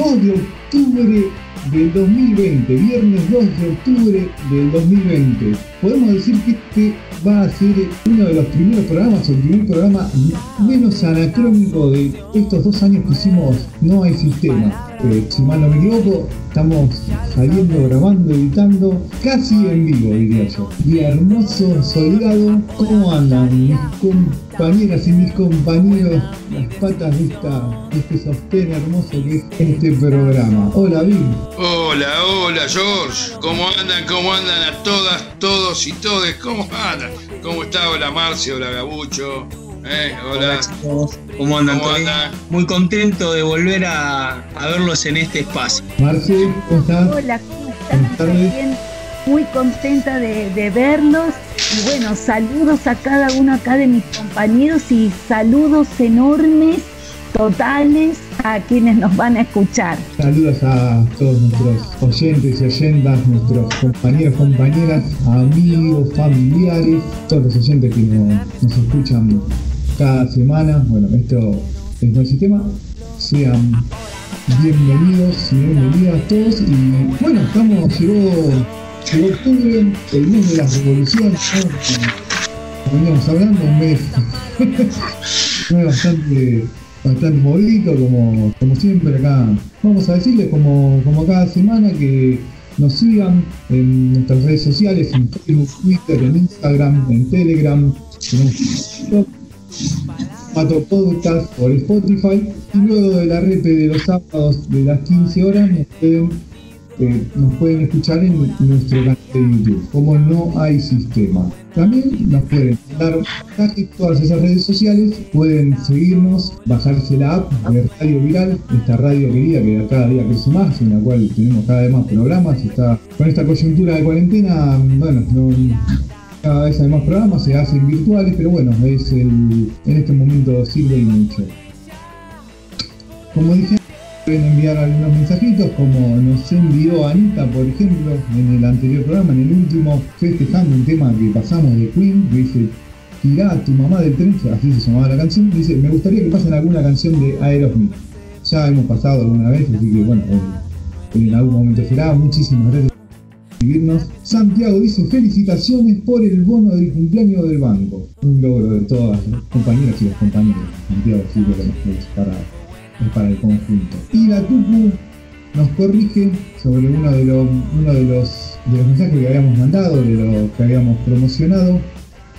2 de octubre del 2020, viernes 2 de octubre del 2020. Podemos decir que este va a ser uno de los primeros programas, el primer programa menos anacrónico de estos dos años que hicimos No hay sistema. Eh, si mal no me equivoco, estamos saliendo, grabando, editando, casi en vivo, diría yo. Y hermoso soldado, ¿cómo andan mis compañeras y mis compañeros? Las patas de, esta, de este sostén hermoso que es este programa. Hola, Bill. Hola, hola, George. ¿Cómo andan? ¿Cómo andan a todas, todos y todes? ¿Cómo andan? ¿Cómo está? Hola, Marcio, hola, Gabucho. Eh, hola. chicos, ¿cómo andan? Muy contento de volver a, verlos en este espacio. Marce, ¿cómo estás? Hola, ¿cómo están? Bien, muy contenta de, verlos. Y bueno, saludos a cada uno acá de mis compañeros y saludos enormes, totales, a quienes nos van a escuchar. Saludos a todos nuestros oyentes y oyentas, nuestros compañeros, compañeras, amigos, familiares, todos los oyentes que nos escuchan cada semana. Bueno, esto es el sistema. Sean bienvenidos y bienvenidas todos. Y bueno, estamos, llegó, octubre, el mes de la revolución. Veníamos hablando, un mes, bastante bastante como, como siempre acá. Vamos a decirles como, como cada semana que nos sigan en nuestras redes sociales, en Facebook, Twitter, en Instagram, en Telegram, tenemos cuatro podcasts por Spotify y luego de la repe de los sábados de las 15 horas nos pueden, eh, nos pueden escuchar en nuestro canal de YouTube, como no hay sistema. También nos pueden dar casi todas esas redes sociales, pueden seguirnos, bajarse la app de Radio Viral, esta radio querida que cada día crece más, en la cual tenemos cada vez más programas, con esta coyuntura de cuarentena, bueno, no, cada vez hay más programas, se hacen virtuales, pero bueno, es el, en este momento sirve y mucho. Como dije, pueden enviar algunos mensajitos, como nos envió Anita, por ejemplo, en el anterior programa, en el último, festejando un tema que pasamos de Queen, que dice, tirá a tu mamá del tren, así se llamaba la canción, dice, me gustaría que pasen alguna canción de Aerosmith. Ya hemos pasado alguna vez, así que bueno, eh, en algún momento será. Muchísimas gracias Santiago dice felicitaciones por el bono del cumpleaños del banco. Un logro de todas las compañeras y los compañeros. Santiago sí lo es para, para el conjunto. Y la Tupu nos corrige sobre uno de, los, mensajes que habíamos mandado, de lo que habíamos promocionado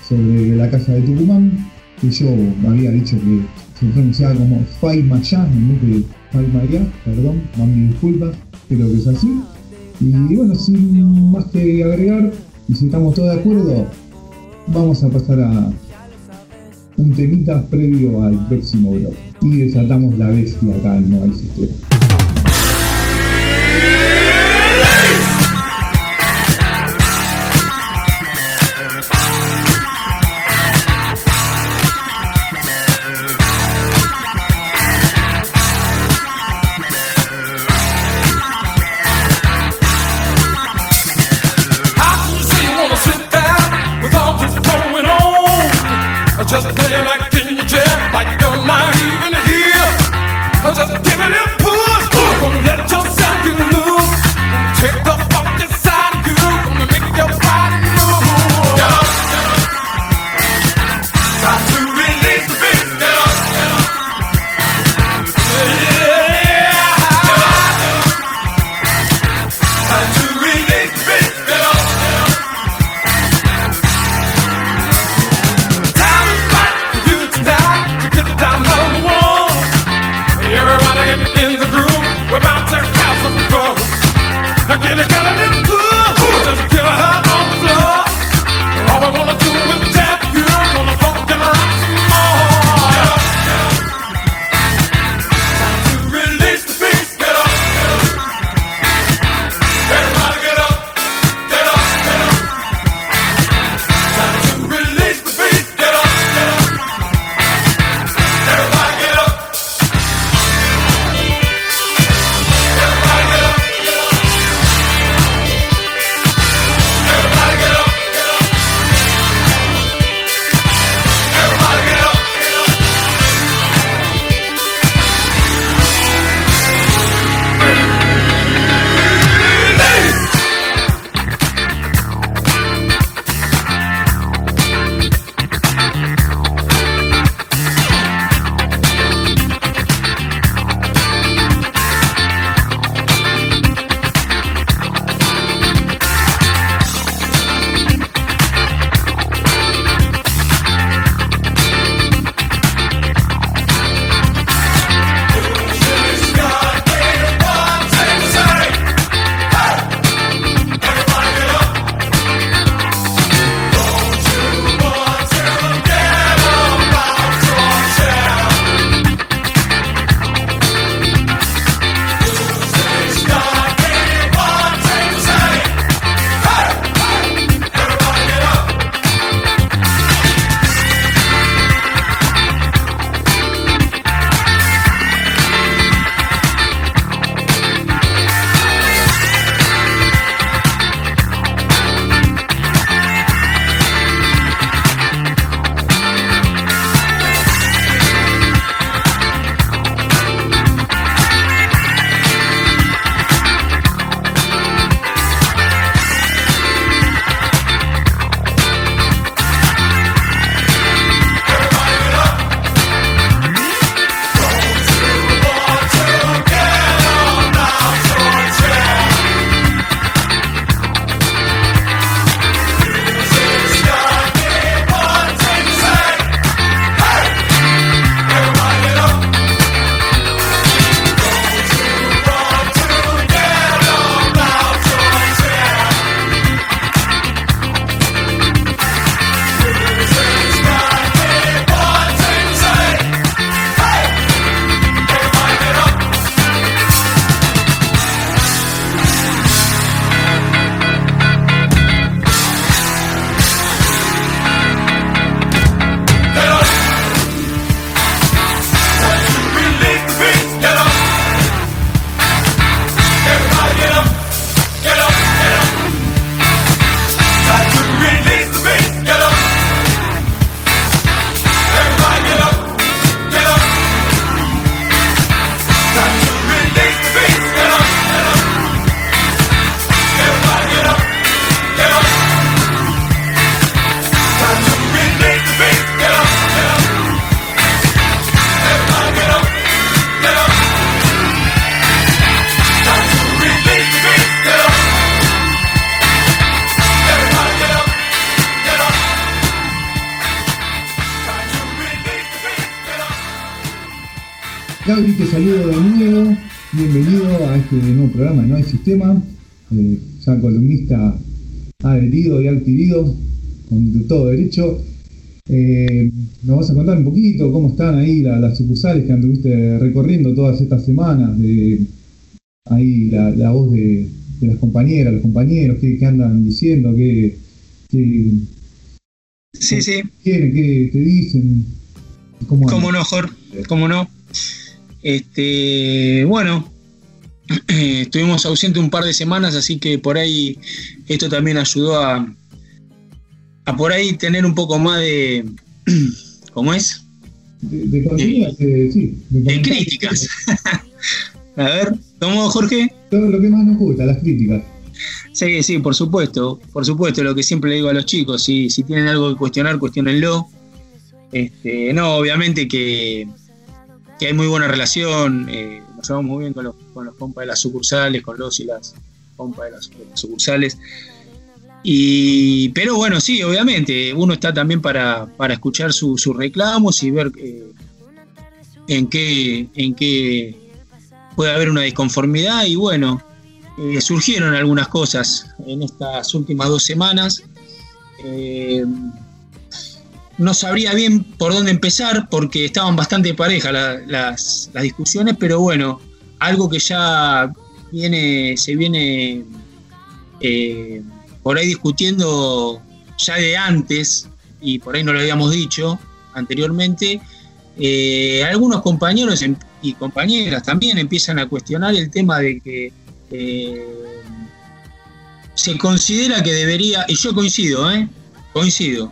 sobre la casa de Tucumán, que yo había dicho que se pronunciaba como Faimayá en vez de Faimaya, perdón, mami disculpas, creo que es así. Y bueno, sin más que agregar, y si estamos todos de acuerdo, vamos a pasar a un temita previo al próximo bloque. Y desatamos la bestia acá en No hay sistema. Just Sistema. Eh, ya columnista adherido y adquirido, con todo derecho. Eh, nos vas a contar un poquito cómo están ahí las sucursales que anduviste recorriendo todas estas semanas, de ahí la, voz de, las compañeras, los compañeros, qué, andan diciendo, qué, qué, sí, sí. qué, te dicen. ¿Cómo, no, Jorge? ¿Cómo no? Este, bueno, estuvimos ausentes un par de semanas, así que por ahí esto también ayudó a, a por ahí tener un poco más de. ¿Cómo es? De, de, sí, de críticas. a ver, ¿cómo, Jorge? Todo lo que más nos gusta, las críticas. Sí, sí, por supuesto, por supuesto, lo que siempre le digo a los chicos, si, si tienen algo que cuestionar, cuestionenlo. Este, no, obviamente que, que hay muy buena relación, eh, nos muy bien con los, con los compas de las sucursales, con los y las compas de las, sucursales. Y, pero bueno, sí, obviamente, uno está también para, escuchar sus reclamos y ver eh, en, qué, en qué puede haber una disconformidad. Y bueno, eh, surgieron algunas cosas en estas últimas dos semanas no sabría bien por dónde empezar porque estaban bastante parejas las, discusiones, pero bueno, algo que ya viene, se viene eh, por ahí discutiendo ya de antes, y por ahí no lo habíamos dicho anteriormente, eh, algunos compañeros em, y compañeras también empiezan a cuestionar el tema de que eh, se considera que debería, y yo coincido, ¿eh? coincido,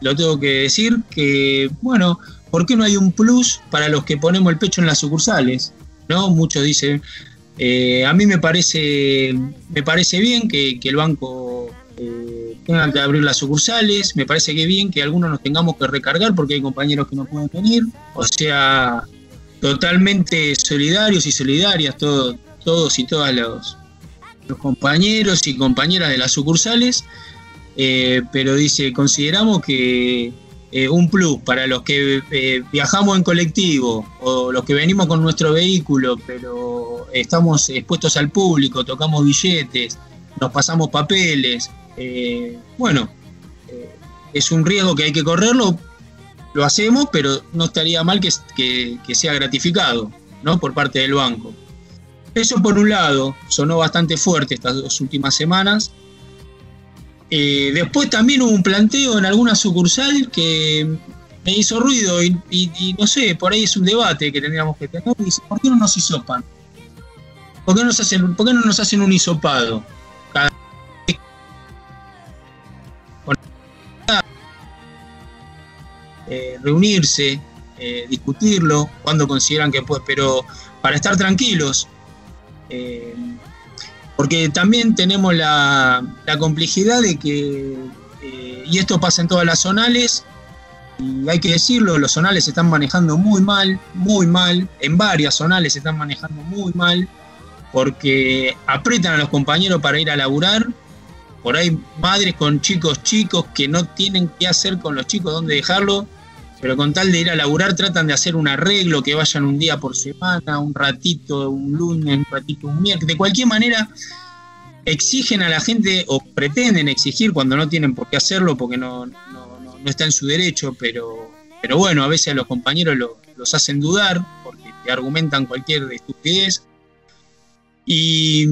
lo tengo que decir, que, bueno, ¿por qué no hay un plus para los que ponemos el pecho en las sucursales? ¿No? Muchos dicen, eh, a mí me parece, me parece bien que, el banco eh, tenga que abrir las sucursales, me parece que bien que algunos nos tengamos que recargar porque hay compañeros que no pueden venir, o sea, totalmente solidarios y solidarias todos, todos y todas los, los compañeros y compañeras de las sucursales. Eh, pero dice, consideramos que eh, un plus para los que eh, viajamos en colectivo o los que venimos con nuestro vehículo, pero estamos expuestos al público, tocamos billetes, nos pasamos papeles, bueno, es un riesgo que hay que correrlo, lo hacemos, pero no estaría mal que, que sea gratificado ¿no? por parte del banco. Eso por un lado, sonó bastante fuerte estas dos últimas semanas, eh, después también hubo un planteo en alguna sucursal que me hizo ruido y, no sé, por ahí es un debate que tendríamos que tener. Dice, ¿por qué no nos hisopan? ¿Por qué, nos hacen, ¿Por qué no nos hacen un hisopado? Eh, reunirse, eh, discutirlo, cuando consideran que puede, pero para estar tranquilos. Porque también tenemos la, complejidad de que, eh, y esto pasa en todas las zonales, y hay que decirlo, los zonales se están manejando muy mal, muy mal, en varias zonales se están manejando muy mal, porque apretan a los compañeros para ir a laburar, por ahí madres con chicos chicos que no tienen qué hacer con los chicos, dónde dejarlo, pero con tal de ir a laburar tratan de hacer un arreglo, que vayan un día por semana, un ratito, un lunes, un ratito, un miércoles, de cualquier manera exigen a la gente o pretenden exigir cuando no tienen por qué hacerlo porque no, está en su derecho, pero, pero bueno, a veces a los compañeros los hacen dudar porque te argumentan cualquier estupidez. Y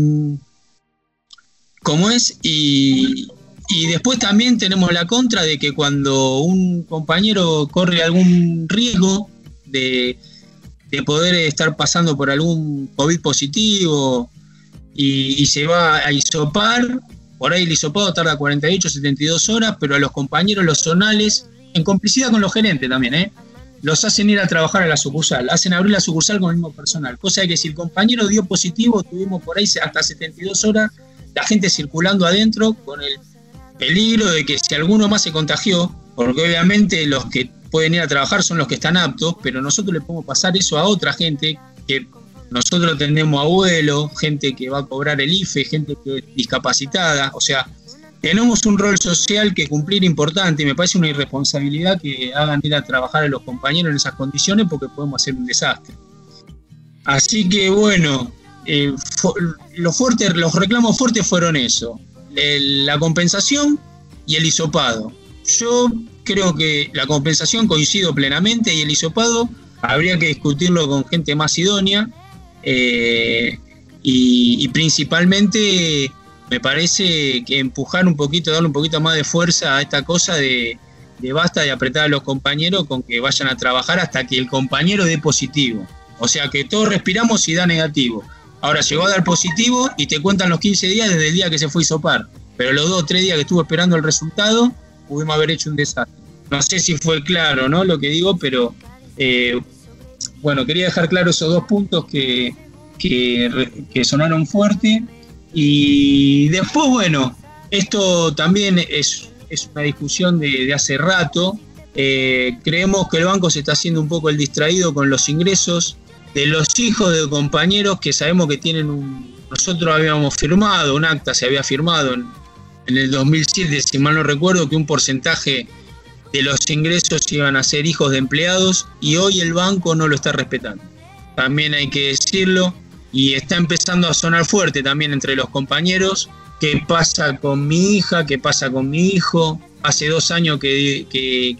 como es, y, y después también tenemos la contra de que cuando un compañero corre algún riesgo de, poder estar pasando por algún COVID positivo y, se va a isopar, por ahí el isopado tarda 48, 72 horas, pero a los compañeros, los zonales, en complicidad con los gerentes también, ¿eh? los hacen ir a trabajar a la sucursal, hacen abrir la sucursal con el mismo personal. Cosa de que si el compañero dio positivo, tuvimos por ahí hasta 72 horas la gente circulando adentro con el peligro de que si alguno más se contagió, porque obviamente los que pueden ir a trabajar son los que están aptos, pero nosotros le podemos pasar eso a otra gente que nosotros tenemos abuelos, gente que va a cobrar el IFE, gente que es discapacitada, o sea, tenemos un rol social que cumplir importante y me parece una irresponsabilidad que hagan ir a trabajar a los compañeros en esas condiciones porque podemos hacer un desastre. Así que bueno, eh, los, fuertes, los reclamos fuertes fueron eso, la compensación y el hisopado. Yo creo que la compensación coincido plenamente y el hisopado habría que discutirlo con gente más idónea eh, y, principalmente me parece que empujar un poquito, darle un poquito más de fuerza a esta cosa de, de basta de apretar a los compañeros con que vayan a trabajar hasta que el compañero dé positivo. O sea que todos respiramos y da negativo. Ahora llegó a dar positivo y te cuentan los 15 días desde el día que se fue a sopar. Pero los dos o tres días que estuvo esperando el resultado, pudimos haber hecho un desastre. No sé si fue claro, ¿no? Lo que digo, pero eh, bueno, quería dejar claro esos dos puntos que, sonaron fuerte. Y después, bueno, esto también es, es una discusión de, hace rato. Eh, creemos que el banco se está haciendo un poco el distraído con los ingresos de los hijos de compañeros que sabemos que tienen un... Nosotros habíamos firmado, un acta se había firmado en, en el 2007, si mal no recuerdo, que un porcentaje de los ingresos iban a ser hijos de empleados y hoy el banco no lo está respetando. También hay que decirlo y está empezando a sonar fuerte también entre los compañeros. ¿Qué pasa con mi hija? ¿Qué pasa con mi hijo? Hace dos años que,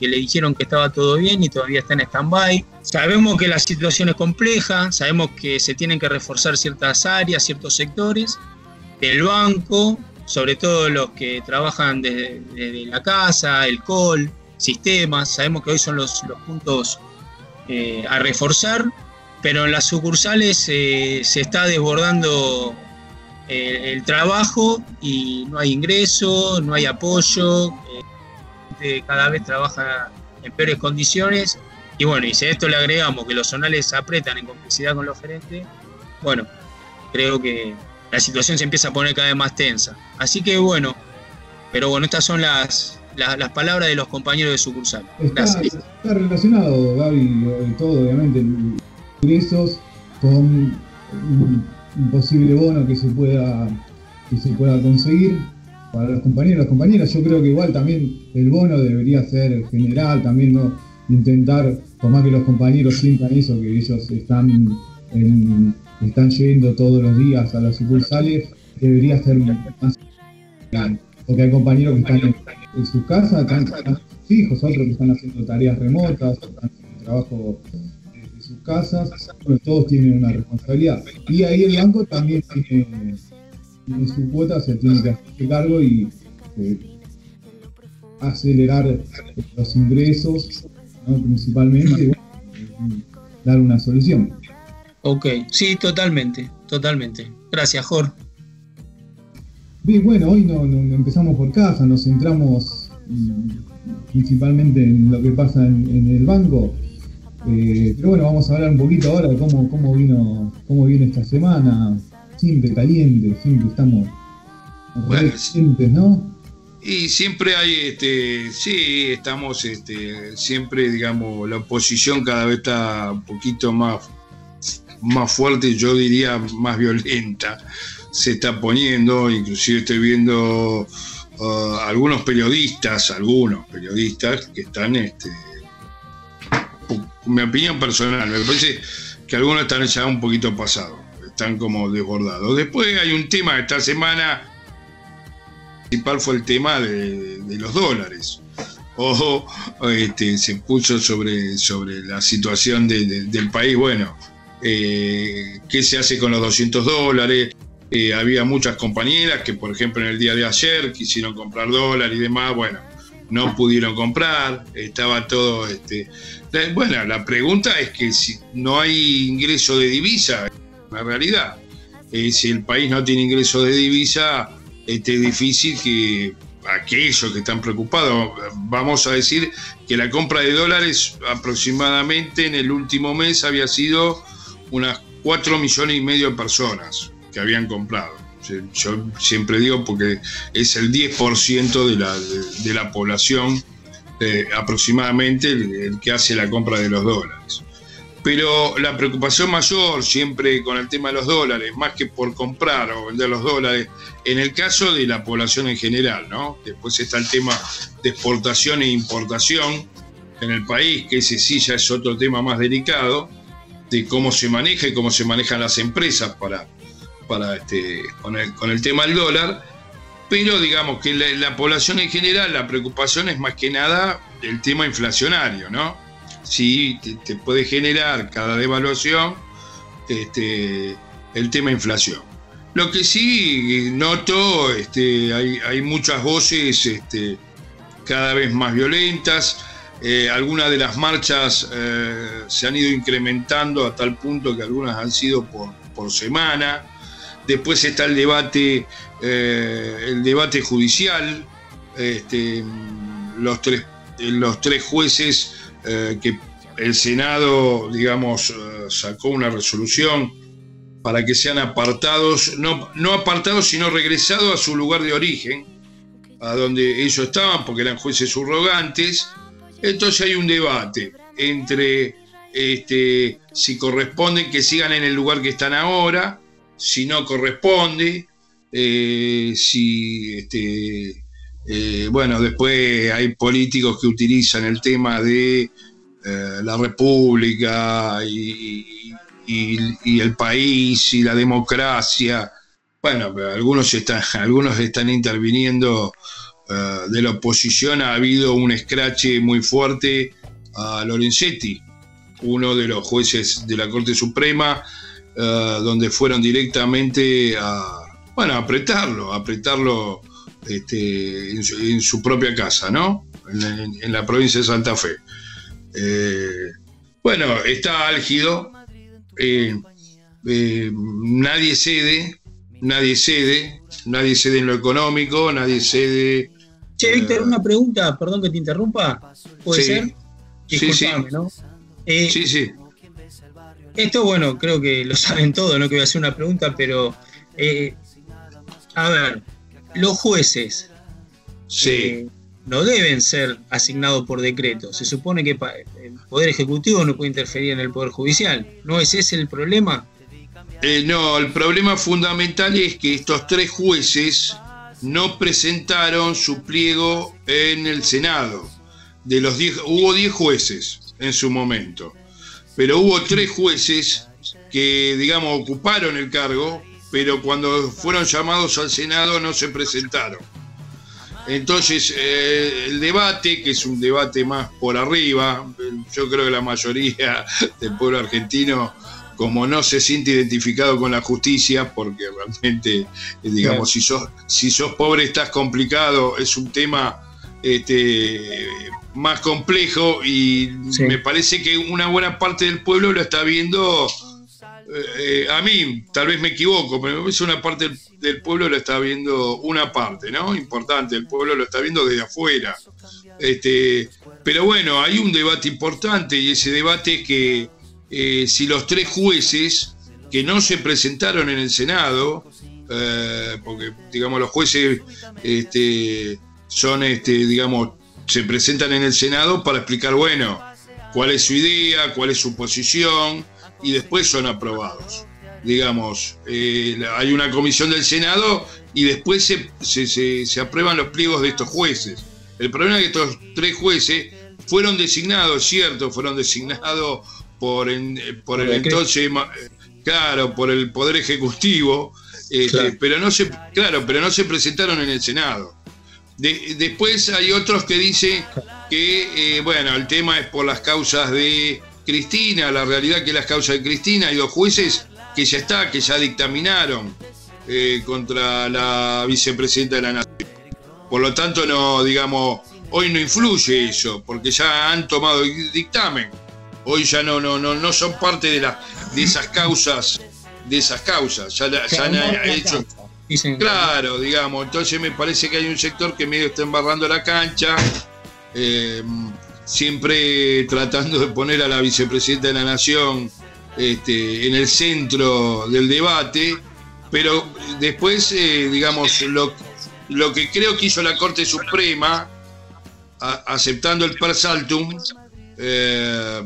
le dijeron que estaba todo bien y todavía está en stand-by. Sabemos que la situación es compleja, sabemos que se tienen que reforzar ciertas áreas, ciertos sectores del banco, sobre todo los que trabajan desde, la casa, el call, sistemas. Sabemos que hoy son los, puntos eh, a reforzar, pero en las sucursales eh, se está desbordando eh, el trabajo y no hay ingreso, no hay apoyo, cada vez trabaja en peores condiciones. Y bueno, y si a esto le agregamos que los zonales apretan en complicidad con los gerentes, bueno, creo que la situación se empieza a poner cada vez más tensa. Así que bueno, pero bueno, estas son las, las, palabras de los compañeros de sucursal. Está, está relacionado, Gaby, todo, obviamente, ingresos con un, posible bono que se pueda que se pueda conseguir para los compañeros y las compañeras. Yo creo que igual también el bono debería ser general, también no intentar, por más que los compañeros sientan eso, que ellos están en, están yendo todos los días a las sucursales, debería ser más general. Porque hay compañeros que están en, sus casas, están, sus hijos, otros que están haciendo tareas remotas, están haciendo trabajo de sus casas, todos tienen una responsabilidad. Y ahí el banco también tiene, su cuota, se tiene que hacer cargo y eh, acelerar los ingresos, principalmente, y dar una solución. Ok, sí, totalmente, totalmente. Gracias, Jorge. Bien, bueno, hoy no, empezamos por casa, nos centramos mm, principalmente en lo que pasa en, el banco. Eh, pero bueno, vamos a hablar un poquito ahora de cómo, cómo vino cómo viene esta semana. Siempre caliente, siempre estamos bueno, calientes, ¿no? Y siempre hay, este, sí, estamos, este, siempre, digamos, la oposición cada vez está un poquito más, más fuerte, yo diría más violenta se está poniendo, inclusive estoy viendo uh, algunos periodistas, algunos periodistas que están, este, mi opinión personal, me parece que algunos están ya un poquito pasados, están como desbordados. Después hay un tema esta semana, principal fue el tema de, los dólares. Ojo, este, se puso sobre, sobre la situación del país, bueno, eh, qué se hace con los 200 dólares, eh, había muchas compañeras que, por ejemplo, en el día de ayer quisieron comprar dólar y demás, bueno, no pudieron comprar, estaba todo... Este, bueno, la pregunta es que si no hay ingreso de divisa, la realidad, eh, si el país no tiene ingreso de divisa, este, es difícil que aquellos que están preocupados, vamos a decir que la compra de dólares aproximadamente en el último mes había sido unas 4 millones y medio de personas que habían comprado. Yo siempre digo porque es el 10% de la, de, la población eh, aproximadamente el, que hace la compra de los dólares. Pero la preocupación mayor siempre con el tema de los dólares, más que por comprar o vender los dólares, en el caso de la población en general, ¿no? Después está el tema de exportación e importación en el país, que ese sí ya es otro tema más delicado de cómo se maneja y cómo se manejan las empresas para, para este, con, el, con el tema del dólar, pero digamos que la, población en general, la preocupación es más que nada el tema inflacionario, ¿no? Si te, puede generar cada devaluación este, el tema inflación. Lo que sí noto, este, hay, hay muchas voces este, cada vez más violentas, eh, algunas de las marchas eh, se han ido incrementando a tal punto que algunas han sido por, por semana. Después está el debate, eh, el debate judicial. Este, los, tres, los tres jueces que el Senado, digamos, sacó una resolución para que sean apartados, no, no apartados, sino regresados a su lugar de origen, a donde ellos estaban, porque eran jueces subrogantes. Entonces hay un debate entre este, si corresponden que sigan en el lugar que están ahora, si no corresponde, eh, si este, eh, bueno, después hay políticos que utilizan el tema de eh, la república y, el país y la democracia. Bueno, algunos están, algunos están interviniendo eh, de la oposición ha habido un escrache muy fuerte a Lorenzetti, uno de los jueces de la Corte Suprema, donde fueron directamente a, bueno, apretarlo, apretarlo este, en, su, propia casa, ¿no? En, la provincia de Santa Fe. Eh, bueno, está álgido, nadie cede, nadie cede, nadie cede en lo económico, nadie cede Che, Víctor, una pregunta, perdón que te interrumpa. ¿Puede ser? sí, sí. ¿no? Eh, sí, sí. Esto, bueno, creo que lo saben todos, no que voy a hacer una pregunta, pero eh, a ver, los jueces sí. Eh, no deben ser asignados por decreto. Se supone que el Poder Ejecutivo no puede interferir en el Poder Judicial. ¿No es ese el problema? no, el problema fundamental es que estos tres jueces no presentaron su pliego en el Senado. De los hubo 10 jueces en su momento, pero hubo tres jueces que, digamos, ocuparon el cargo, pero cuando fueron llamados al Senado no se presentaron. Entonces, eh, el debate, que es un debate más por arriba, yo creo que la mayoría del pueblo argentino como no se siente identificado con la justicia, porque realmente, eh, digamos, si, sos, si sos pobre estás complicado, es un tema este, más complejo y me parece que una buena parte del pueblo lo está viendo, eh, a mí tal vez me equivoco, pero me parece una parte del, pueblo lo está viendo, una parte, ¿no? Importante, el pueblo lo está viendo desde afuera. Este, pero bueno, hay un debate importante y ese debate es que eh, si los tres jueces que no se presentaron en el Senado, eh, porque digamos los jueces este, son, este, digamos, se presentan en el Senado para explicar, bueno, cuál es su idea, cuál es su posición, y después son aprobados. Digamos, eh, hay una comisión del Senado y después se, se, se aprueban los pliegos de estos jueces. El problema es que estos tres jueces fueron designados, cierto, fueron designados por, por el entonces, claro, por el Poder Ejecutivo, este, pero no se, claro, pero no se presentaron en el Senado. después hay otros que dicen que, eh, bueno, el tema es por las causas de Cristina, la realidad que las causas de Cristina, hay dos jueces que ya está, que ya dictaminaron eh, contra la vicepresidenta de la Nación. Por lo tanto, no, digamos, hoy no influye eso, porque ya han tomado dictamen hoy ya no, no, no, no son parte de, la, de esas causas, de esas causas, ya, han hecho. Claro, digamos, entonces me parece que hay un sector que medio está embarrando la cancha, eh, siempre tratando de poner a la vicepresidenta de la Nación este, en el centro del debate, pero después, eh, digamos, lo, lo que creo que hizo la Corte Suprema, aceptando el per saltum, eh,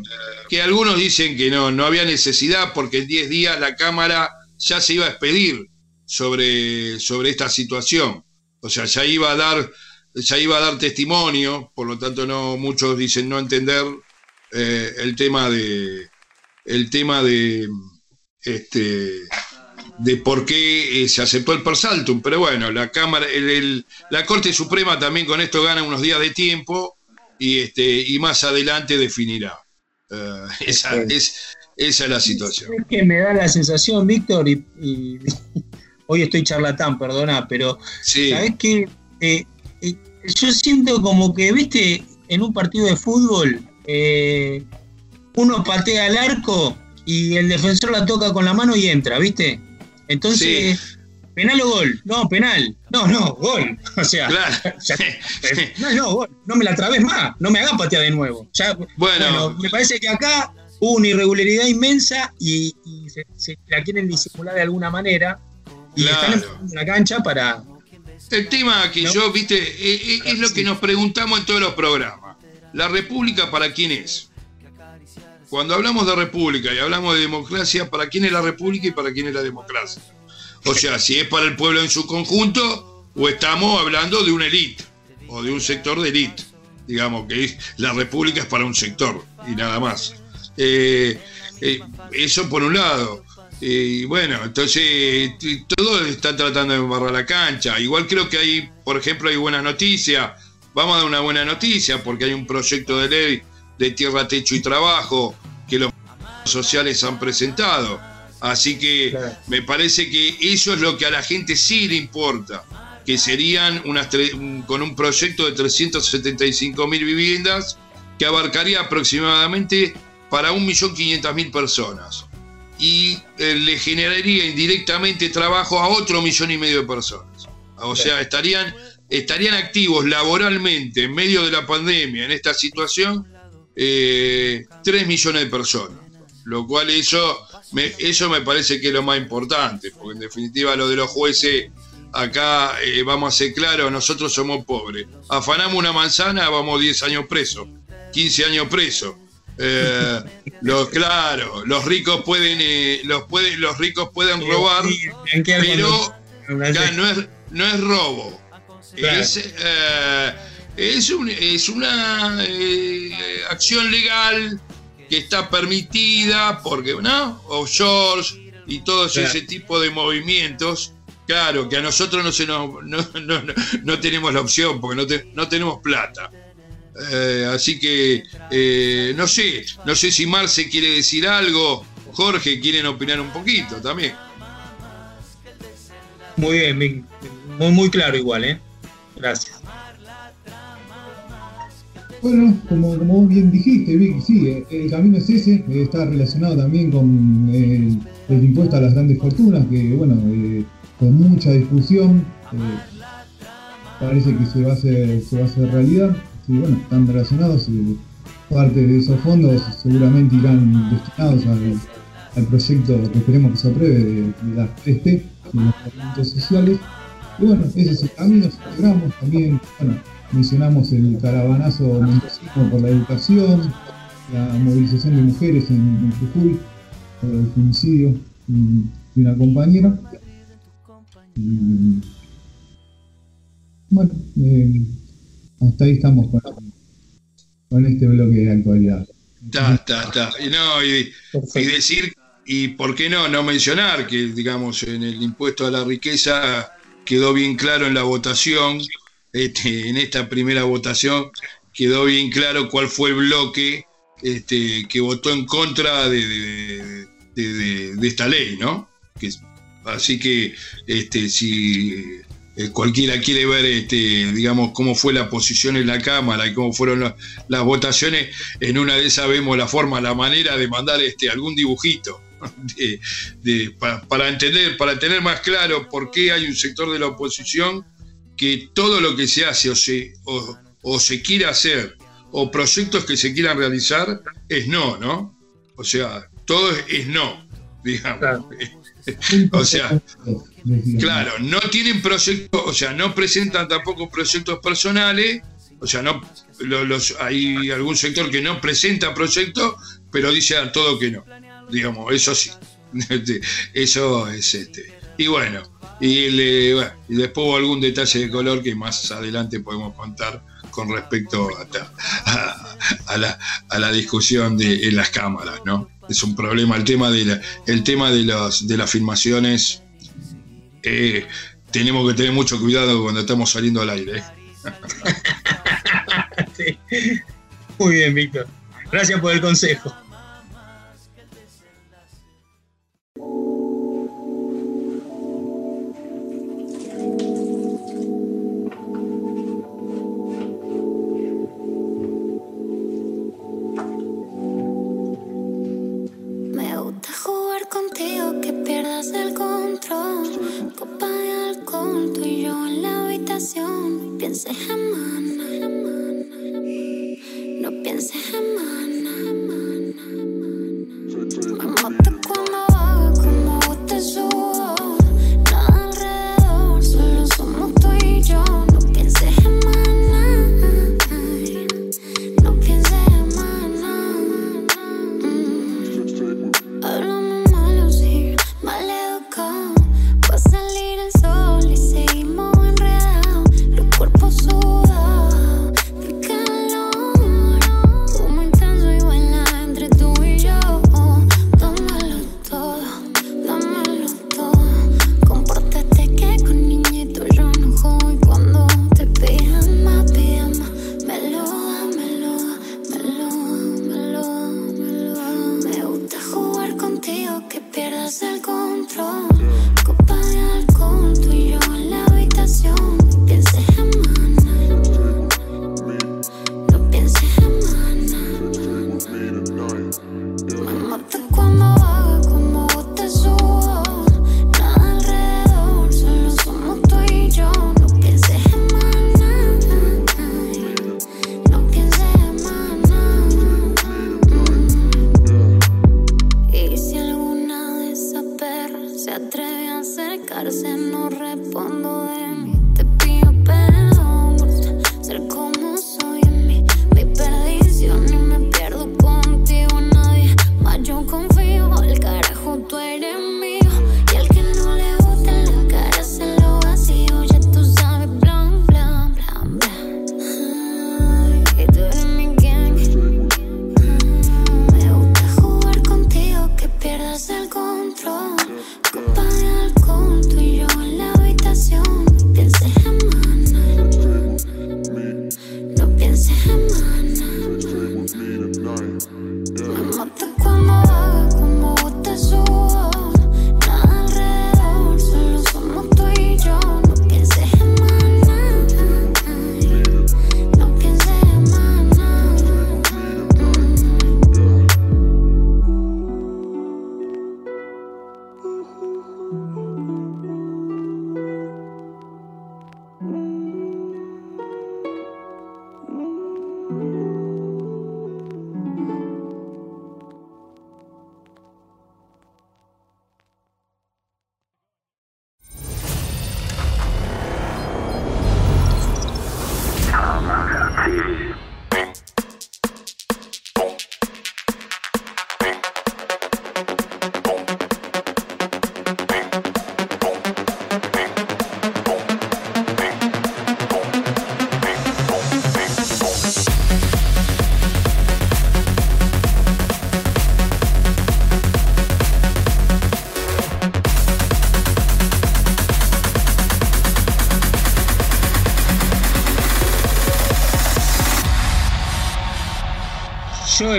que algunos dicen que no, no había necesidad porque en 10 días la Cámara ya se iba a expedir sobre, sobre esta situación. O sea, ya iba a dar, ya iba a dar testimonio, por lo tanto no muchos dicen no entender eh, el tema de, el tema de este de por qué eh, se aceptó el persaltum, pero bueno, la Cámara, la Corte Suprema también con esto gana unos días de tiempo y este y más adelante definirá. Eh, esa, es, esa es la situación. Es que me da la sensación, Víctor, y, hoy estoy charlatán, perdona, pero ¿sabes qué? Eh, yo siento como que, viste, en un partido de fútbol, uno patea al arco y el defensor la toca con la mano y entra, ¿viste? Entonces, penal o gol. No, penal. No, no, gol. O sea, no, no, gol. No me la trabes más. No me hagas patear de nuevo. bueno. me parece que acá hubo una irregularidad inmensa y, se, la quieren disimular de alguna manera. Y están en la cancha para. El tema que yo, viste, es, es lo que nos preguntamos en todos los programas. ¿La República para quién es? Cuando hablamos de república y hablamos de democracia, ¿para quién es la república y para quién es la democracia? O sea, si es para el pueblo en su conjunto o estamos hablando de una élite o de un sector de élite. Digamos que la república es para un sector y nada más. Eh, eh, eso por un lado. Y bueno, entonces todos están tratando de embarrar la cancha. Igual creo que hay, por ejemplo, hay buena noticia. Vamos a dar una buena noticia porque hay un proyecto de ley de tierra, techo y trabajo que los sociales han presentado. Así que me parece que eso es lo que a la gente sí le importa, que serían unas con un proyecto de 375 mil viviendas que abarcaría aproximadamente para 1.500.000 personas y eh, le generaría indirectamente trabajo a otro millón y medio de personas. O sea, estarían, estarían activos laboralmente en medio de la pandemia en esta situación eh, 3 millones de personas. Lo cual eso me, eso me parece que es lo más importante, porque en definitiva lo de los jueces, acá eh, vamos a ser claros, nosotros somos pobres. Afanamos una manzana, vamos 10 años presos, 15 años presos. Eh, claro, los ricos pueden, eh, los pueden, los ricos pueden robar, pero no es, no es robo. Es, eh, es, es una eh, acción legal que está permitida porque, ¿no? Offshore y todo ese tipo de movimientos. Claro, que a nosotros no, se nos, no, no, no tenemos la opción porque no, no tenemos plata. Eh, así que eh, no sé, no sé si Marce quiere decir algo, Jorge quieren opinar un poquito también. Muy bien, muy, muy claro igual, ¿eh? Gracias. Bueno, como, como bien dijiste, Vicky, sí, eh, el camino es ese, está relacionado también con el, impuesto a las grandes fortunas, que bueno, eh, con mucha discusión parece que se va a hacer, se va a hacer realidad. Sí, bueno, están relacionados y parte de esos fondos seguramente irán destinados al, proyecto que esperemos que se apruebe de, las 3P, de los movimientos sociales. Y bueno, ese es el camino, celebramos también, bueno, mencionamos el caravanazo mendocino por la educación, la movilización de mujeres en, Jujuy por el femicidio de una compañera. bueno, eh, hasta ahí estamos con, este bloque de actualidad. Está, está, está. Y, no, y, y, decir, y por qué no, no mencionar que, digamos, en el impuesto a la riqueza quedó bien claro en la votación este, en esta primera votación quedó bien claro cuál fue el bloque este, que votó en contra de, esta ley, ¿no? así que este, si eh, cualquiera quiere ver, este, digamos, cómo fue la posición en la Cámara y cómo fueron las votaciones, en una de esas vemos la forma, la manera de mandar este, algún dibujito. para, entender, para tener más claro por qué hay un sector de la oposición que todo lo que se hace o se, o, se quiere hacer o proyectos que se quieran realizar es no, ¿no? O sea, todo es, no, digamos. o sea, claro, no tienen proyectos, o sea, no presentan tampoco proyectos personales, o sea, no los, hay algún sector que no presenta proyectos, pero dice a todo que no. Digamos, eso sí. eso es este. Y bueno, y, después hubo algún detalle de color que más adelante podemos contar con respecto a, la, discusión de, en las cámaras, ¿no? Es un problema. El tema de, la, el tema de, las, de las filmaciones, eh, tenemos que tener mucho cuidado cuando estamos saliendo al aire. Muy bien, Víctor. Gracias por el consejo. contigo que pierdas el control. Copa de alcohol, tú y yo en la habitación. No pienses jamás, no pienses jamás.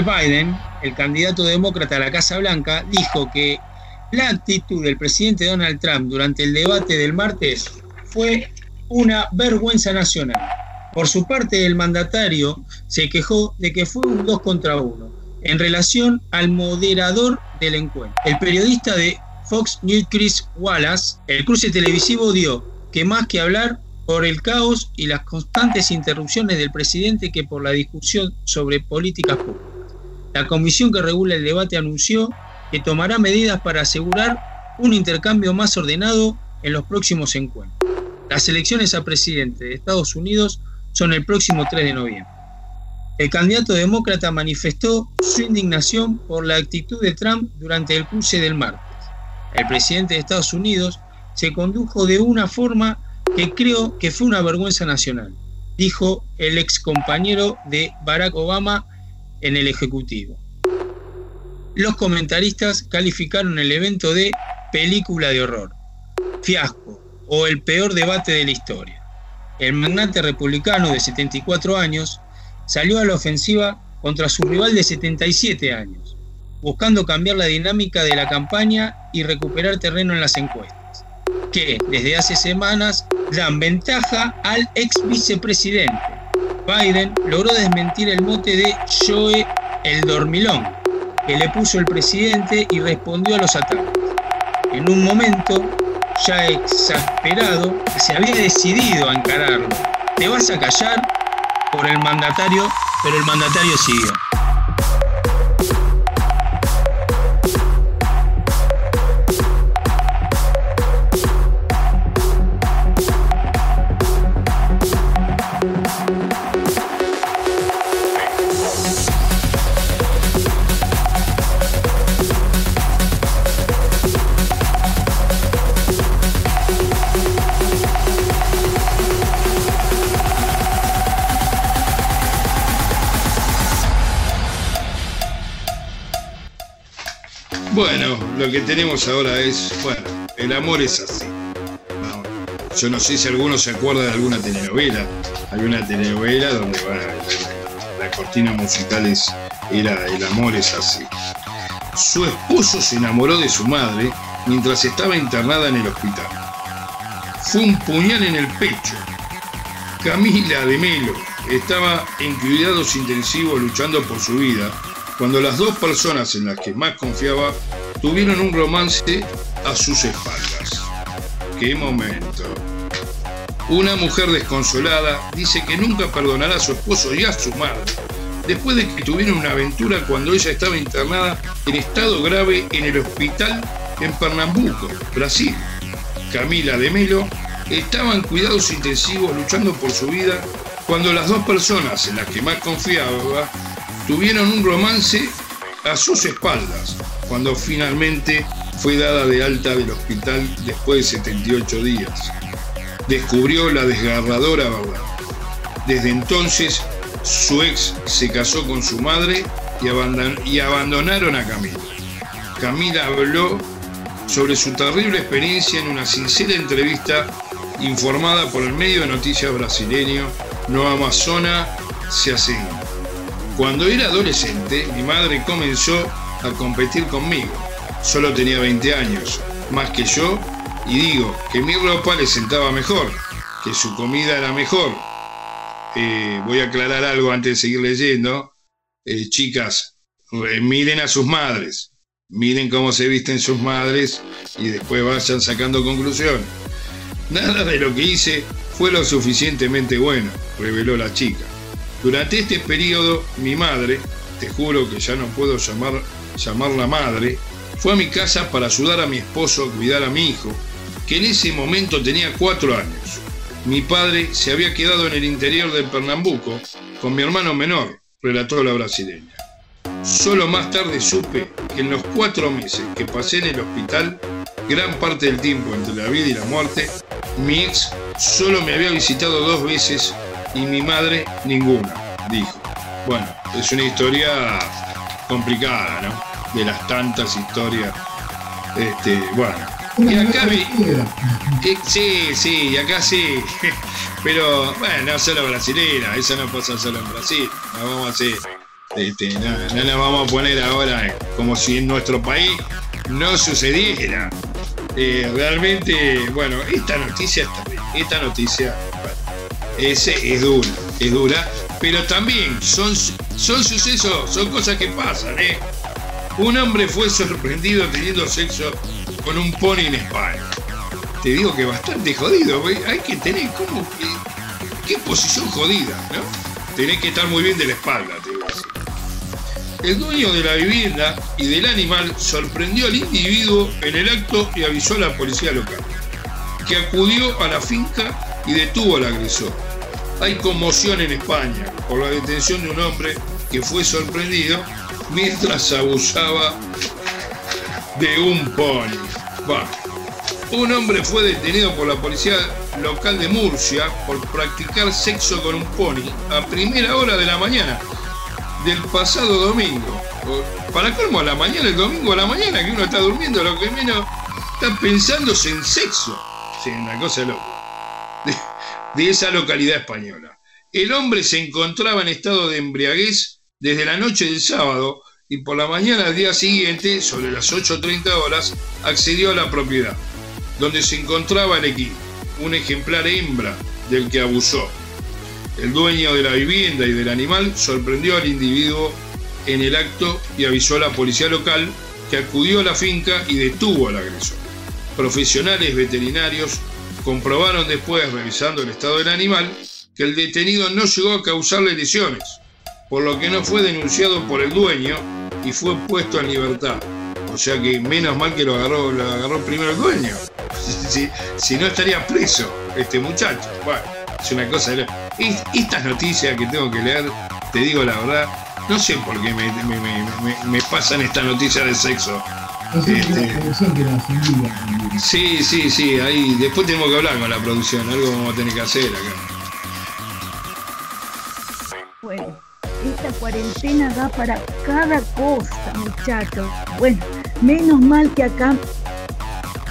Biden, el candidato demócrata a la Casa Blanca, dijo que la actitud del presidente Donald Trump durante el debate del martes fue una vergüenza nacional. Por su parte, el mandatario se quejó de que fue un dos contra uno en relación al moderador del encuentro. El periodista de Fox News Chris Wallace, el cruce televisivo dio que más que hablar por el caos y las constantes interrupciones del presidente que por la discusión sobre políticas públicas. La comisión que regula el debate anunció que tomará medidas para asegurar un intercambio más ordenado en los próximos encuentros. Las elecciones a presidente de Estados Unidos son el próximo 3 de noviembre. El candidato demócrata manifestó su indignación por la actitud de Trump durante el cruce del martes. El presidente de Estados Unidos se condujo de una forma que creo que fue una vergüenza nacional, dijo el ex compañero de Barack Obama en el Ejecutivo. los comentaristas calificaron el evento de película de horror, fiasco o el peor debate de la historia. El magnate republicano de 74 años salió a la ofensiva contra su rival de 77 años, buscando cambiar la dinámica de la campaña y recuperar terreno en las encuestas, que desde hace semanas dan ventaja al ex vicepresidente. Biden logró desmentir el mote de Joe el dormilón que le puso el presidente y respondió a los ataques. En un momento, ya exasperado, se había decidido a encararlo. ¿Te vas a callar? Por el mandatario, pero el mandatario siguió. Bueno, lo que tenemos ahora es, bueno, el amor es así. yo no sé si alguno se acuerda de alguna telenovela, alguna telenovela donde la, cortina musical es, era El amor es así. Su esposo se enamoró de su madre mientras estaba internada en el hospital. Fue un puñal en el pecho. Camila de Melo estaba en cuidados intensivos luchando por su vida cuando las dos personas en las que más confiaba tuvieron un romance a sus espaldas. ¡Qué momento! Una mujer desconsolada dice que nunca perdonará a su esposo y a su madre, después de que tuvieron una aventura cuando ella estaba internada en estado grave en el hospital en Pernambuco, Brasil. Camila de Melo estaba en cuidados intensivos luchando por su vida cuando las dos personas en las que más confiaba tuvieron un romance a sus espaldas, cuando finalmente fue dada de alta del hospital después de 78 días. Descubrió la desgarradora verdad. Desde entonces, su ex se casó con su madre y, abandonaron a Camila. Camila habló sobre su terrible experiencia en una sincera entrevista informada por el medio de noticias brasileño No Amazona se hacen cuando era adolescente, mi madre comenzó a competir conmigo. Solo tenía 20 años, más que yo, y digo que mi ropa le sentaba mejor, que su comida era mejor. Eh, voy a aclarar algo antes de seguir leyendo. Eh, chicas, miren a sus madres, miren cómo se visten sus madres y después vayan sacando conclusiones. Nada de lo que hice fue lo suficientemente bueno, reveló la chica. Durante este periodo, mi madre, te juro que ya no puedo llamar, llamarla madre, fue a mi casa para ayudar a mi esposo a cuidar a mi hijo, que en ese momento tenía cuatro años. Mi padre se había quedado en el interior del Pernambuco con mi hermano menor, relató la brasileña. Solo más tarde supe que en los cuatro meses que pasé en el hospital, gran parte del tiempo entre la vida y la muerte, mi ex solo me había visitado dos veces y mi madre ninguna, dijo. Bueno, es una historia complicada, ¿no? De las tantas historias. Este, bueno. Y acá vi. Sí, sí, y acá sí. Pero, bueno, no solo brasilera, eso no pasa solo en Brasil. No vamos a hacer. Este, no, no nos vamos a poner ahora como si en nuestro país no sucediera. Eh, realmente, bueno, esta noticia, esta noticia, ese es dura, es dura, pero también son, son sucesos, son cosas que pasan, ¿eh? Un hombre fue sorprendido teniendo sexo con un pony en España. Te digo que bastante jodido, hay que tener como qué posición jodida, ¿no? Tenés que estar muy bien de la espalda, te digo así. El dueño de la vivienda y del animal sorprendió al individuo en el acto y avisó a la policía local, que acudió a la finca y detuvo al agresor hay conmoción en España por la detención de un hombre que fue sorprendido mientras abusaba de un pony. Un hombre fue detenido por la policía local de Murcia por practicar sexo con un pony a primera hora de la mañana del pasado domingo Para colmo a la mañana, el domingo a la mañana, que uno está durmiendo, lo que menos está pensando es en sexo. Sí, una cosa loca. De, esa localidad española. El hombre se encontraba en estado de embriaguez desde la noche del sábado y por la mañana del día siguiente, sobre las 8.30 horas, accedió a la propiedad, donde se encontraba el equipo, un ejemplar hembra del que abusó. El dueño de la vivienda y del animal sorprendió al individuo en el acto y avisó a la policía local que acudió a la finca y detuvo al agresor. Profesionales veterinarios comprobaron después, revisando el estado del animal, que el detenido no llegó a causarle lesiones, por lo que no fue denunciado por el dueño y fue puesto en libertad. O sea que menos mal que lo agarró, lo agarró primero el dueño. Si, si no estaría preso este muchacho. Bueno, es una cosa. Estas noticias que tengo que leer, te digo la verdad, no sé por qué me, pasan estas noticias de sexo. Este, sí, sí, sí, ahí después tenemos que hablar con la producción, algo vamos a tener que hacer acá. Bueno, esta cuarentena da para cada cosa, muchachos. Bueno, menos mal que acá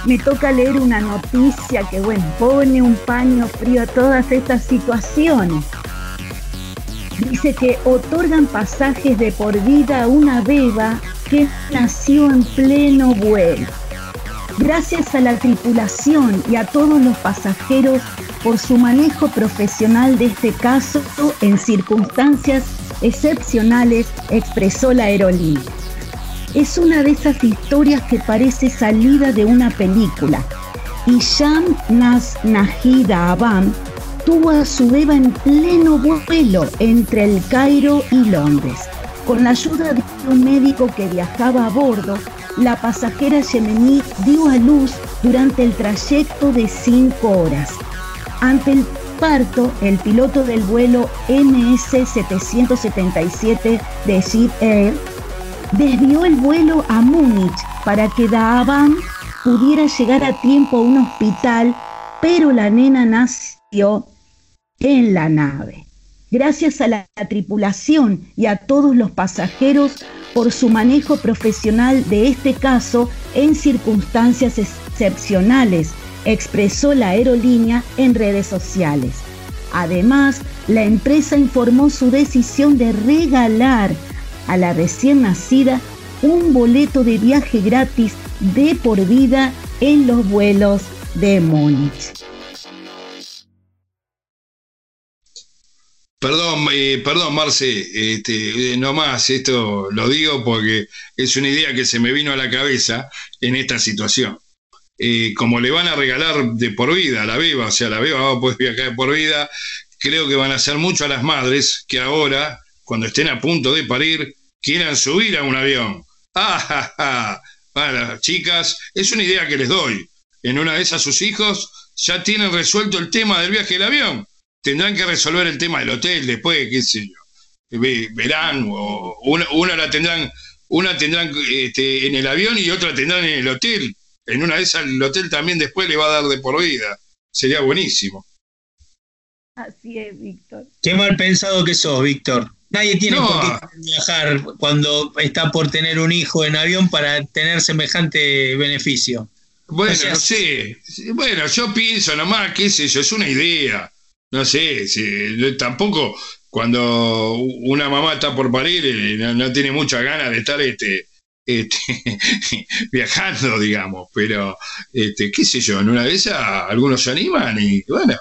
me toca leer una noticia que, bueno, pone un paño frío a todas estas situaciones. Dice que otorgan pasajes de por vida a una beba nació en pleno vuelo. Gracias a la tripulación y a todos los pasajeros por su manejo profesional de este caso en circunstancias excepcionales, expresó la aerolínea. Es una de esas historias que parece salida de una película. Y Sham Nas Nahida Abam tuvo a su beba en pleno vuelo entre el Cairo y Londres. Con la ayuda de un médico que viajaba a bordo, la pasajera yemení dio a luz durante el trayecto de cinco horas. Ante el parto, el piloto del vuelo MS-777 de Egypt Air desvió el vuelo a Múnich para que Daaban pudiera llegar a tiempo a un hospital, pero la nena nació en la nave. Gracias a la, tripulación y a todos los pasajeros por su manejo profesional de este caso en circunstancias excepcionales, expresó la aerolínea en redes sociales. Además, la empresa informó su decisión de regalar a la recién nacida un boleto de viaje gratis de por vida en los vuelos de Múnich. Perdón, eh, perdón, Marce, este, eh, no más, esto lo digo porque es una idea que se me vino a la cabeza en esta situación. Eh, como le van a regalar de por vida a la beba, o sea, la beba va a poder viajar de por vida, creo que van a hacer mucho a las madres que ahora cuando estén a punto de parir, quieran subir a un avión. ¡Ah, Bueno, chicas, es una idea que les doy. En una de esas sus hijos ya tienen resuelto el tema del viaje del avión. Tendrán que resolver el tema del hotel después, qué sé yo. Verán, o una, la tendrán, una tendrán este, en el avión y otra tendrán en el hotel. En una de esas el hotel también después le va a dar de por vida. Sería buenísimo. Así es, Víctor. Qué mal pensado que sos, Víctor. Nadie tiene por qué viajar cuando está por tener un hijo en avión para tener semejante beneficio. Bueno, no sé. Bueno, yo pienso nomás, qué sé yo, es una idea. No sé, tampoco cuando una mamá está por parir eh, no, tiene muchas ganas de estar este, este viajando, digamos, pero este, qué sé yo, en una de esas algunos se animan y bueno,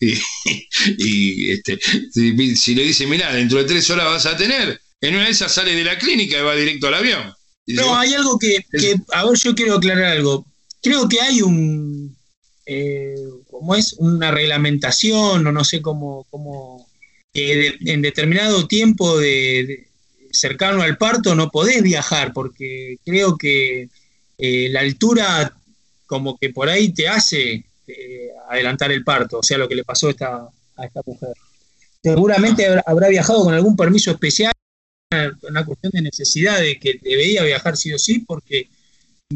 y, este, si, le dice, mira, dentro de tres horas vas a tener, en una de esas sale de la clínica y va directo al avión. no, hay algo que, a ver, yo quiero aclarar algo. Creo que hay un, eh, ¿cómo es? Una reglamentación, o no sé cómo, cómo en determinado tiempo de, cercano al parto no podés viajar, porque creo que eh, la altura como que por ahí te hace eh, adelantar el parto, o sea, lo que le pasó esta, a esta mujer. Seguramente habrá viajado con algún permiso especial, una cuestión de necesidad de que debería viajar sí o sí, porque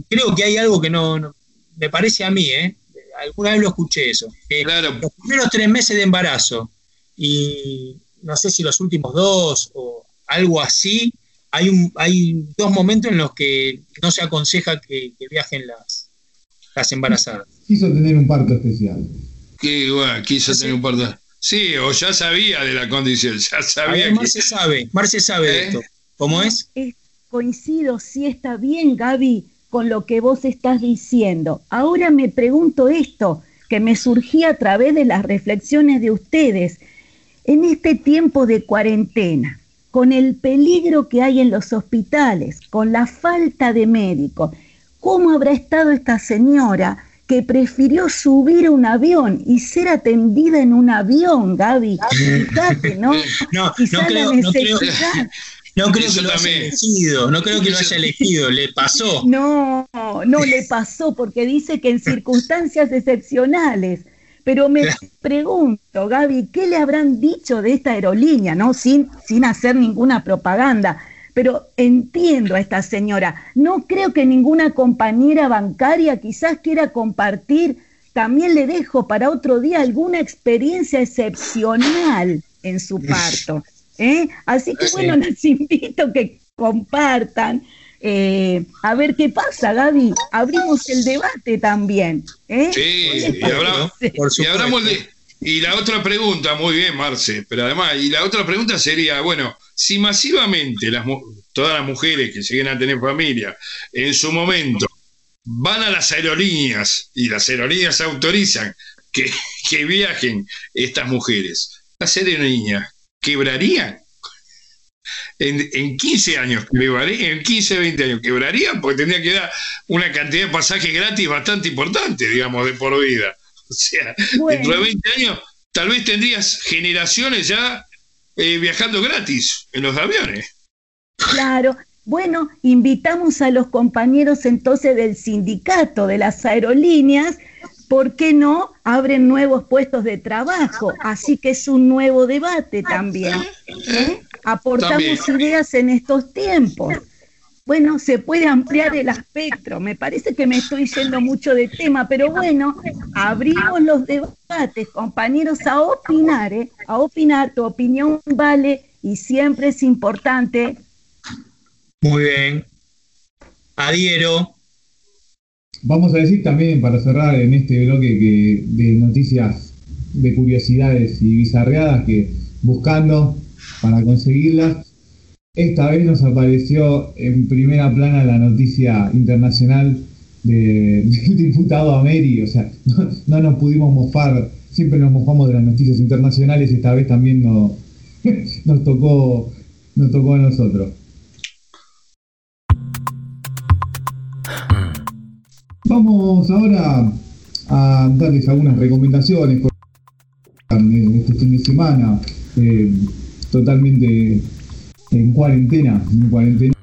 creo que hay algo que no, me parece a mí, ¿eh? Alguna vez lo escuché eso, los primeros tres meses de embarazo y no sé si los últimos dos o algo así, hay, un, hay dos momentos en los que no se aconseja que, viajen las, las embarazadas. Quiso tener un parto especial. Que, bueno, quiso tener un parto. Sí, o ya sabía de la condición, ya sabía. Ver, se sabe, Marce sabe de ¿Eh? esto. ¿Cómo es? Coincido, sí está bien, Gaby, con lo que vos estás diciendo. Ahora me pregunto esto, que me surgía a través de las reflexiones de ustedes. En este tiempo de cuarentena, con el peligro que hay en los hospitales, con la falta de médicos, ¿cómo habrá estado esta señora que prefirió subir a un avión y ser atendida en un avión, Gaby? Fíjate, ¿no? No, no creo, no creo, no creo que lo haya elegido, no creo que lo haya elegido, le pasó. No, no le pasó porque dice que en circunstancias excepcionales pero me pregunto, Gaby, ¿qué le habrán dicho de esta aerolínea? ¿no? Sin, sin hacer ninguna propaganda. Pero entiendo a esta señora. No creo que ninguna compañera bancaria quizás quiera compartir. También le dejo para otro día alguna experiencia excepcional en su parto. ¿Eh? Así que bueno, les invito a que compartan eh, a ver qué pasa, Gaby. Abrimos el debate también. ¿eh? Sí, y, hablamos, de. Y la otra pregunta, muy bien, Marce, pero además, y la otra pregunta sería, bueno, si masivamente las, todas las mujeres que siguen a tener familia en su momento van a las aerolíneas y las aerolíneas autorizan que, que viajen estas mujeres, las aerolíneas quebrarían en, en 15 años, en 15, 20 años, quebrarían porque tendría que dar una cantidad de pasajes gratis bastante importante, digamos, de por vida. O sea, dentro de 20 años, tal vez tendrías generaciones ya eh, viajando gratis en los aviones. Claro. Bueno, invitamos a los compañeros entonces del sindicato de las aerolíneas ¿por qué no abren nuevos puestos de trabajo? Así que es un nuevo debate también. ¿eh? aportamos ideas en estos tiempos. Bueno, se puede ampliar el espectro. Me parece que me estoy yendo mucho de tema, pero bueno, abrimos los debates, compañeros, a opinar, ¿eh? a opinar. Tu opinión vale y siempre es importante. Muy bien. Adhiero. Vamos a decir también, para cerrar en este bloque que, de noticias, de curiosidades y bizarreadas, que buscando para conseguirlas. Esta vez nos apareció en primera plana la noticia internacional del diputado Ameri, o sea, no, nos pudimos mofar, siempre nos mofamos de las noticias internacionales, esta vez también nos, nos, tocó, nos tocó a nosotros. Vamos ahora a darles algunas recomendaciones este fin de semana. Eh, totalmente en cuarentena, en cuarentena.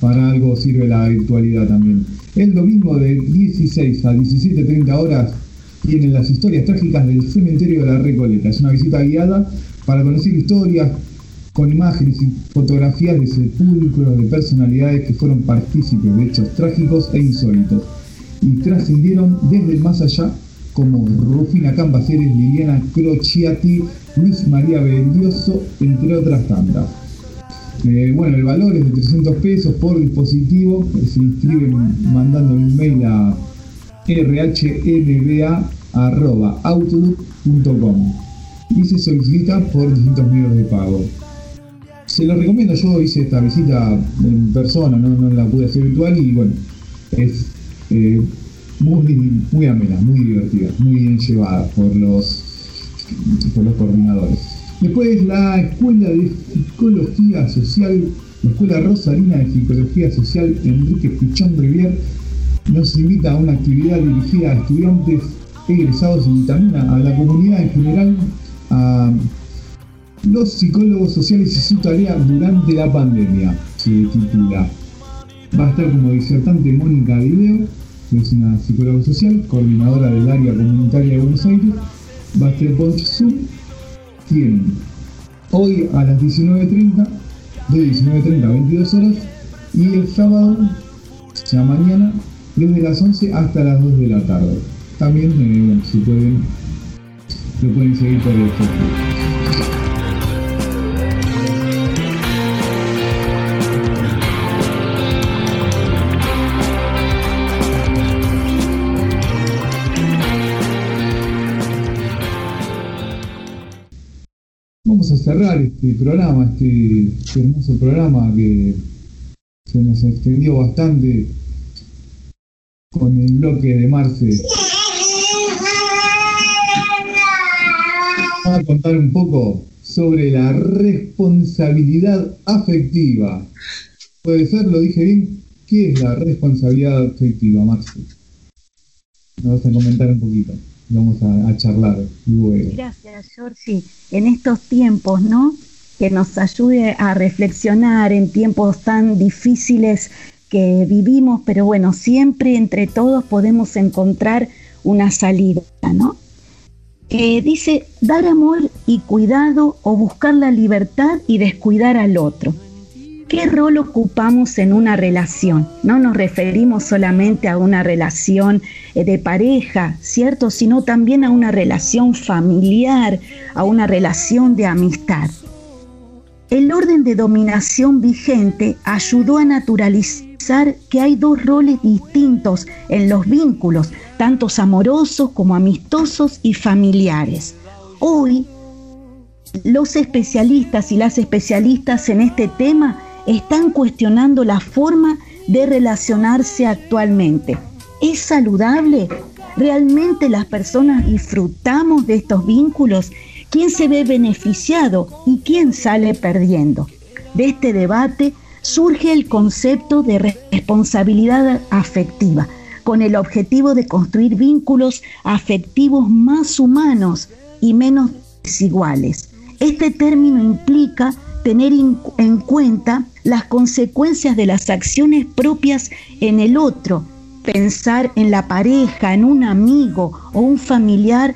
Para algo sirve la virtualidad también. El domingo de 16 a 17.30 horas tienen las historias trágicas del cementerio de la Recoleta. Es una visita guiada para conocer historias con imágenes y fotografías de sepulcros de personalidades que fueron partícipes de hechos trágicos e insólitos y trascendieron desde el más allá como Rufina Cambaceres, Liliana Crociati, Luis María Bendioso, entre otras tantas. Eh, bueno, el valor es de 300 pesos por dispositivo. Se inscriben mandando un mail a rhnba.outlook.com y se solicita por distintos medios de pago. Se lo recomiendo, yo hice esta visita en persona, no, la pude hacer virtual y bueno, es eh, muy, amena, muy divertida, muy bien llevada por los, por los coordinadores. Después la Escuela de Psicología Social, la Escuela Rosarina de Psicología Social Enrique Pichón Rivier, nos invita a una actividad dirigida a estudiantes egresados y también a la comunidad en general a los psicólogos sociales y su tarea durante la pandemia, se titula. Va a estar como disertante Mónica Video es una psicóloga social, coordinadora del área comunitaria de Buenos Aires, va a estar por Zoom. Tienen hoy a las 19.30, de 19.30 a 22 horas, y el sábado, sea mañana, desde las 11 hasta las 2 de la tarde. También, eh, bueno, si pueden, lo pueden seguir por el Facebook. Cerrar este programa, este, este hermoso programa que se nos extendió bastante con el bloque de Marce. Vamos a contar un poco sobre la responsabilidad afectiva. ¿Puede ser? ¿Lo dije bien? ¿Qué es la responsabilidad afectiva, Marce? Nos vas a comentar un poquito. Vamos a, charlar luego. Gracias, Georgie. En estos tiempos, ¿no? Que nos ayude a reflexionar en tiempos tan difíciles que vivimos, pero bueno, siempre entre todos podemos encontrar una salida, ¿no? Eh, dice dar amor y cuidado o buscar la libertad y descuidar al otro. ¿Qué rol ocupamos en una relación? No nos referimos solamente a una relación eh, de pareja, ¿cierto? Sino también a una relación familiar, a una relación de amistad. El orden de dominación vigente ayudó a naturalizar que hay dos roles distintos en los vínculos, tanto amorosos como amistosos y familiares. Hoy, los especialistas y las especialistas en este tema están cuestionando la forma de relacionarse actualmente. ¿Es saludable? ¿Realmente las personas disfrutamos de estos vínculos? ¿Quién se ve beneficiado y quién sale perdiendo? De este debate surge el concepto de responsabilidad afectiva, con el objetivo de construir vínculos afectivos más humanos y menos desiguales. Este término implica tener en cuenta las consecuencias de las acciones propias en el otro, pensar en la pareja, en un amigo o un familiar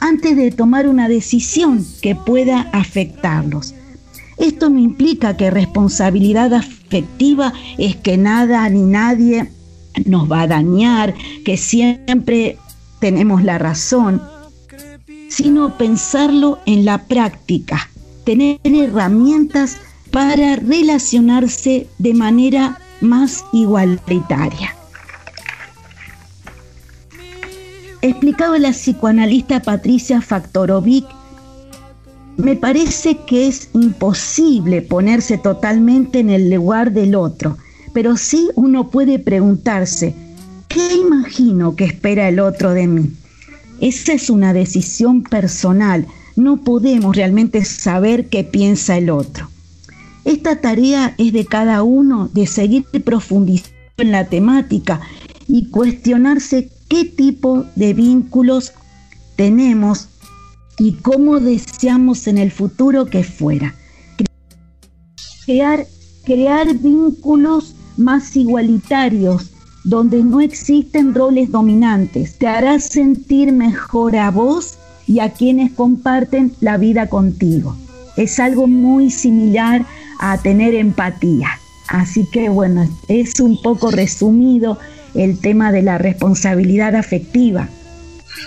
antes de tomar una decisión que pueda afectarlos. Esto no implica que responsabilidad afectiva es que nada ni nadie nos va a dañar, que siempre tenemos la razón, sino pensarlo en la práctica, tener herramientas para relacionarse de manera más igualitaria. Explicaba la psicoanalista Patricia Faktorovic me parece que es imposible ponerse totalmente en el lugar del otro, pero sí uno puede preguntarse, ¿qué imagino que espera el otro de mí? Esa es una decisión personal, no podemos realmente saber qué piensa el otro. Esta tarea es de cada uno de seguir profundizando en la temática y cuestionarse qué tipo de vínculos tenemos y cómo deseamos en el futuro que fuera. Crear, vínculos más igualitarios, donde no existen roles dominantes, te hará sentir mejor a vos y a quienes comparten la vida contigo. Es algo muy similar a tener empatía. Así que bueno, es un poco resumido el tema de la responsabilidad afectiva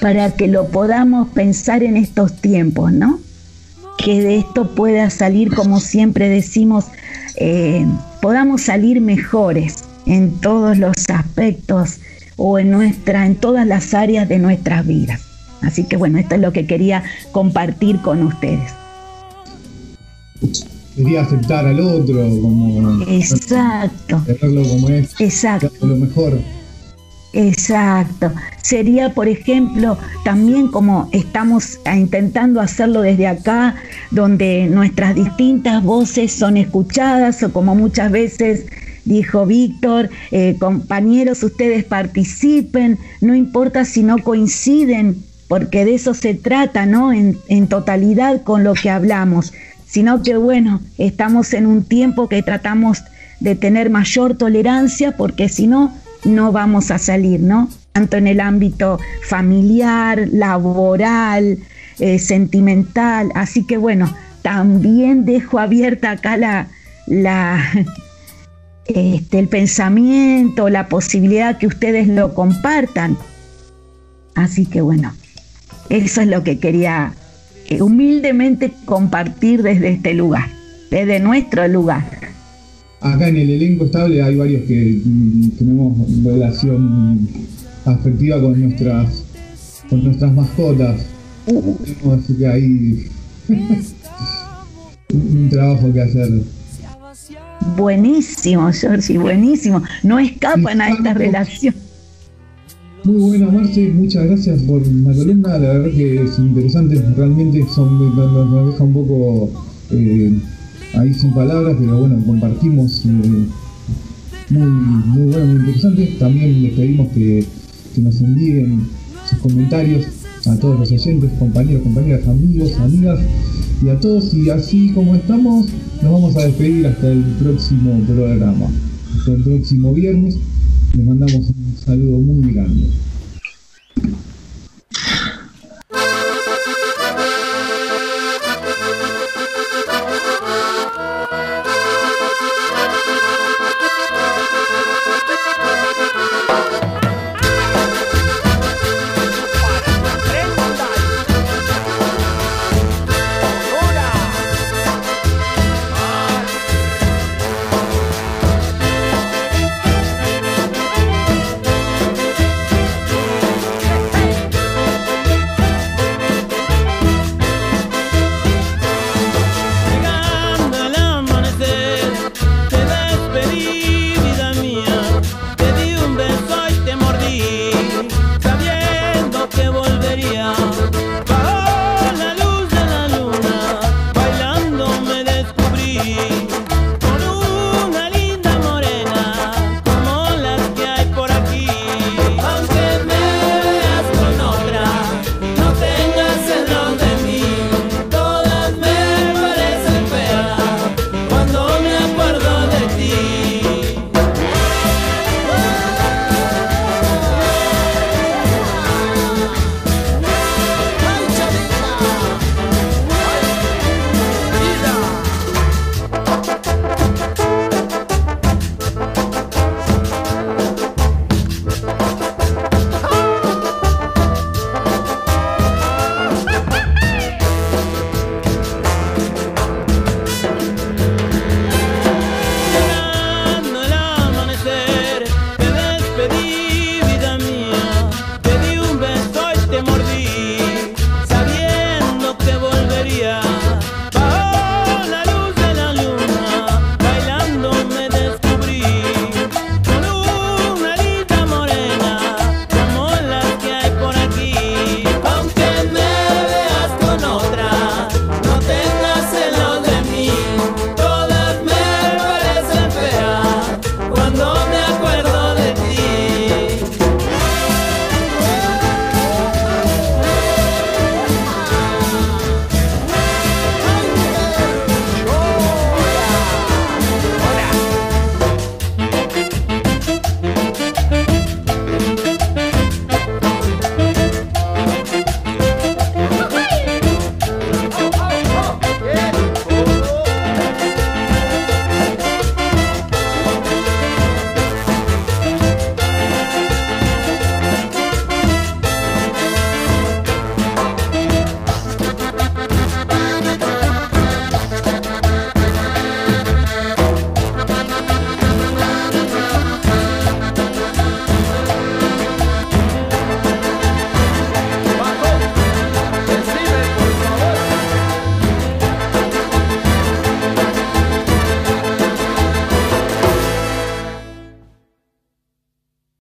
para que lo podamos pensar en estos tiempos, ¿no? Que de esto pueda salir, como siempre decimos, eh, podamos salir mejores en todos los aspectos o en nuestra, en todas las áreas de nuestras vidas. Así que bueno, esto es lo que quería compartir con ustedes. Quería aceptar al otro como exacto, como es, exacto, lo mejor. Exacto. Sería, por ejemplo, también como estamos intentando hacerlo desde acá, donde nuestras distintas voces son escuchadas o como muchas veces dijo Víctor, eh, compañeros, ustedes participen, no importa si no coinciden, porque de eso se trata, ¿no? En, en totalidad con lo que hablamos, sino que bueno, estamos en un tiempo que tratamos de tener mayor tolerancia, porque si no, no vamos a salir, ¿no? Tanto en el ámbito familiar, laboral, eh, sentimental. Así que bueno, también dejo abierta acá la, este, el pensamiento, la posibilidad que ustedes lo compartan. Así que bueno, eso es lo que quería humildemente compartir desde este lugar, desde nuestro lugar acá en el elenco estable hay varios que mm, tenemos relación afectiva con nuestras con nuestras mascotas. Así que ahí un trabajo que hacer. Buenísimo, Georgie, buenísimo. No escapan a esta relación. Muy buena, Marce, muchas gracias por la columna, la verdad que es interesante, realmente son, nos, deja un poco eh, ahí sin palabras, pero bueno, compartimos eh, muy, muy bueno, muy interesante. También les pedimos que, que nos envíen sus comentarios a todos los oyentes, compañeros, compañeras, amigos, amigas y a todos. Y así como estamos, nos vamos a despedir hasta el próximo programa, hasta el próximo viernes le mandamos un saludo muy grande.